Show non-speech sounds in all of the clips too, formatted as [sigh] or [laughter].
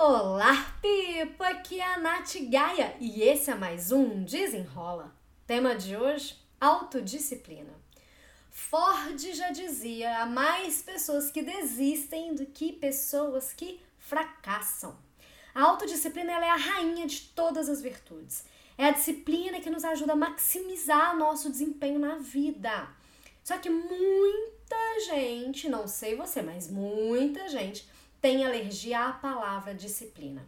Olá, Pipa! Aqui é a Nath Gaia e esse é mais um Desenrola. Tema de hoje: autodisciplina. Ford já dizia: há mais pessoas que desistem do que pessoas que fracassam. A autodisciplina é a rainha de todas as virtudes. É a disciplina que nos ajuda a maximizar nosso desempenho na vida. Só que muita gente, não sei você, mas muita gente tem alergia à palavra disciplina.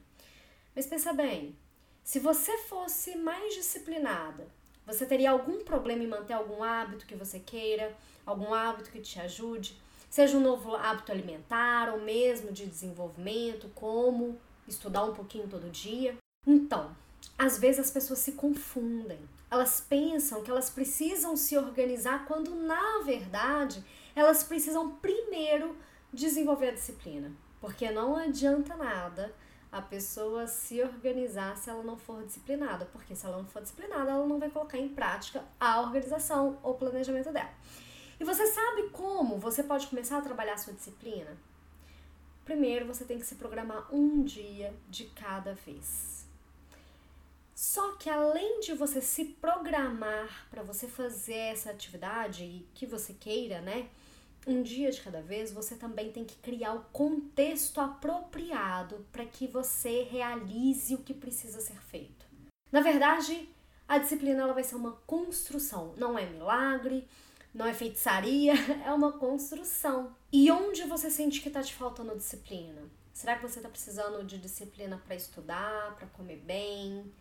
Mas pensa bem, se você fosse mais disciplinada, você teria algum problema em manter algum hábito que você queira, algum hábito que te ajude, seja um novo hábito alimentar ou mesmo de desenvolvimento, como estudar um pouquinho todo dia? Então, às vezes as pessoas se confundem. Elas pensam que elas precisam se organizar quando na verdade elas precisam primeiro desenvolver a disciplina. Porque não adianta nada a pessoa se organizar se ela não for disciplinada, porque se ela não for disciplinada, ela não vai colocar em prática a organização ou planejamento dela. E você sabe como você pode começar a trabalhar a sua disciplina? Primeiro, você tem que se programar um dia de cada vez. Só que além de você se programar para você fazer essa atividade que você queira, né? Um dia de cada vez, você também tem que criar o contexto apropriado para que você realize o que precisa ser feito. Na verdade, a disciplina ela vai ser uma construção, não é milagre, não é feitiçaria, [laughs] é uma construção. E onde você sente que está te faltando disciplina? Será que você está precisando de disciplina para estudar, para comer bem?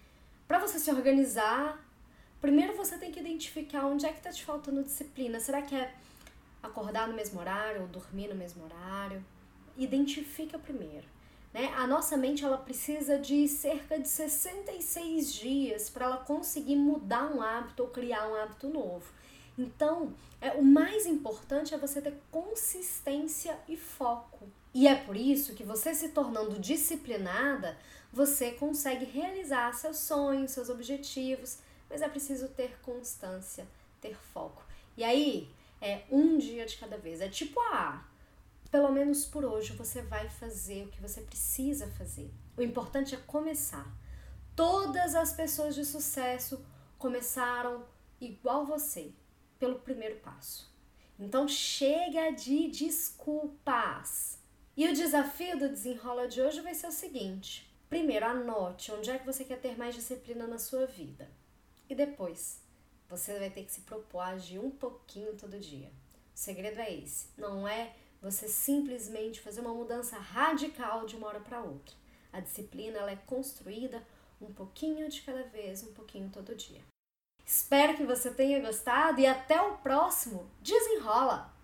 Para você se organizar, primeiro você tem que identificar onde é que está te faltando disciplina. Será que é acordar no mesmo horário ou dormir no mesmo horário. Identifica primeiro. Né? A nossa mente ela precisa de cerca de 66 dias para ela conseguir mudar um hábito ou criar um hábito novo. Então, é, o mais importante é você ter consistência e foco. E é por isso que você se tornando disciplinada, você consegue realizar seus sonhos, seus objetivos, mas é preciso ter constância, ter foco. E aí, é um dia de cada vez. É tipo, ah, pelo menos por hoje você vai fazer o que você precisa fazer. O importante é começar. Todas as pessoas de sucesso começaram igual você, pelo primeiro passo. Então chega de desculpas. E o desafio do desenrola de hoje vai ser o seguinte: primeiro, anote onde é que você quer ter mais disciplina na sua vida. E depois, você vai ter que se propor a agir um pouquinho todo dia. O segredo é esse, não é você simplesmente fazer uma mudança radical de uma hora para outra. A disciplina ela é construída um pouquinho de cada vez, um pouquinho todo dia. Espero que você tenha gostado e até o próximo Desenrola!